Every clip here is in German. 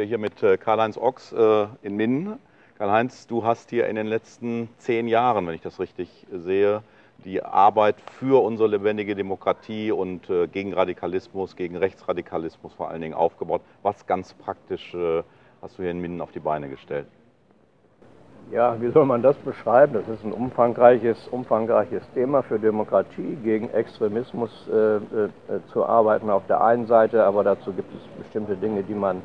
stehe hier mit äh, Karl-Heinz Ochs äh, in Minden. Karl-Heinz, du hast hier in den letzten zehn Jahren, wenn ich das richtig sehe, die Arbeit für unsere lebendige Demokratie und äh, gegen Radikalismus, gegen Rechtsradikalismus vor allen Dingen aufgebaut. Was ganz praktisch hast du hier in Minden auf die Beine gestellt? Ja, wie soll man das beschreiben? Das ist ein umfangreiches, umfangreiches Thema für Demokratie, gegen Extremismus äh, äh, zu arbeiten auf der einen Seite, aber dazu gibt es bestimmte Dinge, die man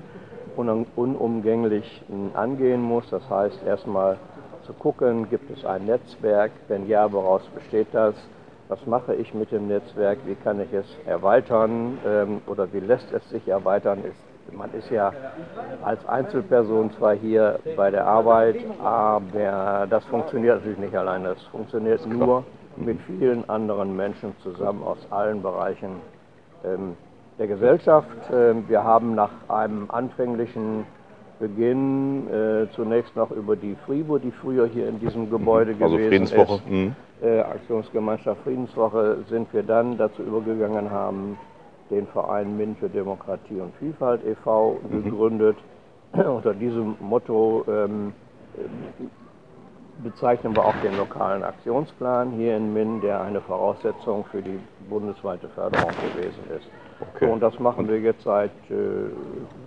unumgänglich angehen muss. Das heißt, erstmal zu gucken, gibt es ein Netzwerk? Wenn ja, woraus besteht das? Was mache ich mit dem Netzwerk? Wie kann ich es erweitern? Ähm, oder wie lässt es sich erweitern? Man ist ja als Einzelperson zwar hier bei der Arbeit, aber das funktioniert natürlich nicht alleine. Das funktioniert nur mit vielen anderen Menschen zusammen aus allen Bereichen ähm, der Gesellschaft. Ähm, wir haben nach einem anfänglichen Beginn äh, zunächst noch über die FRIBO, die früher hier in diesem Gebäude mhm. also gewesen Friedenswoche. ist, mhm. äh, Aktionsgemeinschaft Friedenswoche, sind wir dann dazu übergegangen haben, den Verein MINT für Demokratie und Vielfalt e.V. Mhm. gegründet. Unter diesem Motto ähm, bezeichnen wir auch den lokalen Aktionsplan hier in Minn, der eine Voraussetzung für die bundesweite Förderung gewesen ist. Okay. Und das machen wir jetzt seit, äh,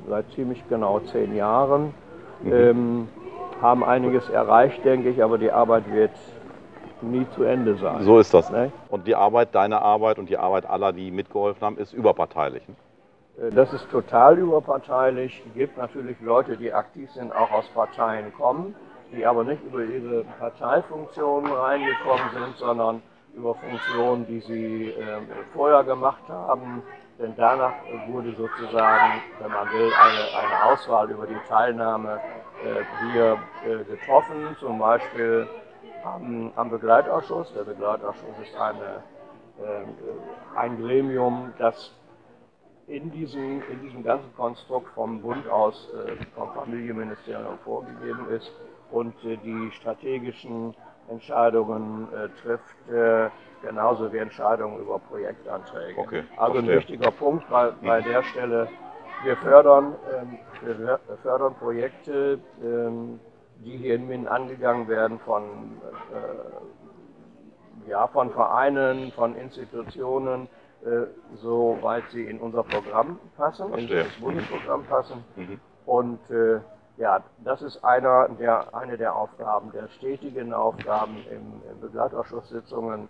seit ziemlich genau zehn Jahren. Mhm. Ähm, haben einiges erreicht, denke ich, aber die Arbeit wird nie zu Ende sein. So ist das. Ne? Und die Arbeit, deine Arbeit und die Arbeit aller, die mitgeholfen haben, ist überparteilich. Ne? Äh, das ist total überparteilich. Es gibt natürlich Leute, die aktiv sind, auch aus Parteien kommen, die aber nicht über ihre Parteifunktionen reingekommen sind, sondern über Funktionen, die sie äh, vorher gemacht haben. Denn danach wurde sozusagen, wenn man will, eine, eine Auswahl über die Teilnahme äh, hier äh, getroffen. Zum Beispiel am, am Begleitausschuss. Der Begleitausschuss ist eine, äh, ein Gremium, das in diesem, in diesem ganzen Konstrukt vom Bund aus, äh, vom Familienministerium vorgegeben ist und äh, die strategischen Entscheidungen äh, trifft, äh, genauso wie Entscheidungen über Projektanträge. Okay, also ein wichtiger Punkt bei, bei der Stelle, wir fördern, ähm, wir fördern Projekte, ähm, die hier in Minden angegangen werden von, ja, von Vereinen, von Institutionen, soweit sie in unser Programm passen, in das Bundesprogramm passen. Mhm. Und äh, ja, das ist einer der, eine der Aufgaben, der stetigen Aufgaben in, in Begleitausschusssitzungen,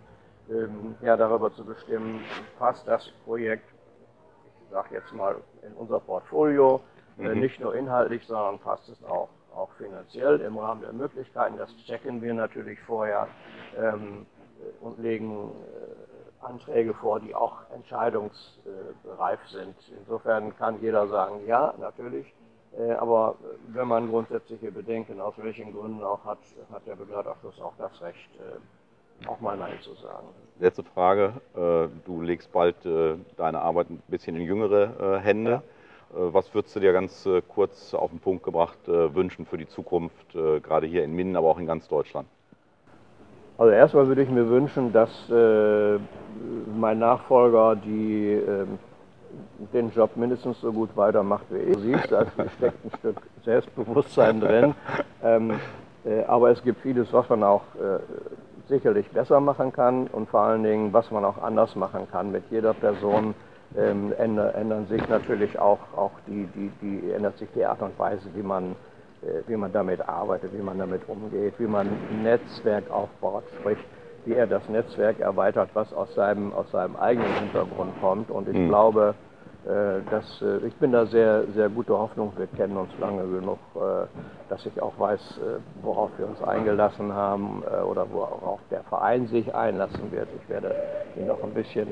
ähm, ja, darüber zu bestimmen, passt das Projekt, ich sage jetzt mal, in unser Portfolio, äh, mhm. nicht nur inhaltlich, sondern passt es auch auch finanziell im Rahmen der Möglichkeiten. Das checken wir natürlich vorher ähm, und legen äh, Anträge vor, die auch entscheidungsreif sind. Insofern kann jeder sagen, ja, natürlich. Äh, aber wenn man grundsätzliche Bedenken aus welchen Gründen auch hat, hat der Begleitausschuss auch das Recht, äh, auch mal Nein zu sagen. Letzte Frage. Äh, du legst bald deine Arbeit ein bisschen in jüngere Hände. Ja. Was würdest du dir ganz kurz auf den Punkt gebracht wünschen für die Zukunft, gerade hier in Minden, aber auch in ganz Deutschland? Also erstmal würde ich mir wünschen, dass mein Nachfolger die, ähm, den Job mindestens so gut weitermacht wie ich. Du siehst, da steckt ein Stück Selbstbewusstsein drin. Ähm, aber es gibt vieles, was man auch sicherlich besser machen kann und vor allen Dingen, was man auch anders machen kann mit jeder Person ähm, ändern sich natürlich auch, auch die, die, die, ändert sich die Art und Weise, wie man, äh, wie man damit arbeitet, wie man damit umgeht, wie man ein Netzwerk aufbaut, sprich, wie er das Netzwerk erweitert, was aus seinem, aus seinem eigenen Hintergrund kommt. Und ich mhm. glaube, äh, dass, äh, ich bin da sehr, sehr gute Hoffnung. Wir kennen uns lange genug, äh, dass ich auch weiß, worauf wir uns eingelassen haben oder worauf der Verein sich einlassen wird. Ich werde ihn noch ein bisschen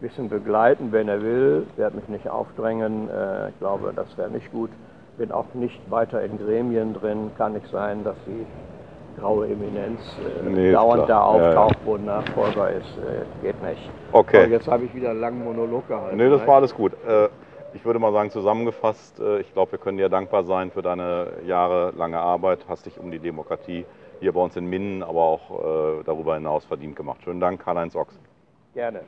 bisschen begleiten, wenn er will. Ich werde mich nicht aufdrängen. Ich glaube, das wäre nicht gut. Bin auch nicht weiter in Gremien drin. Kann nicht sein, dass die graue Eminenz äh, nee, dauernd da auftaucht, ja, ja. wo ein Nachfolger ist. Äh, geht nicht. Okay. Aber jetzt habe ich wieder einen langen Monolog gehalten. Nee, das ne? war alles gut. Ich würde mal sagen, zusammengefasst, ich glaube, wir können dir dankbar sein für deine jahrelange Arbeit. Hast dich um die Demokratie hier bei uns in Minden, aber auch darüber hinaus verdient gemacht. Schönen Dank, Karl-Heinz Ochs. Gerne.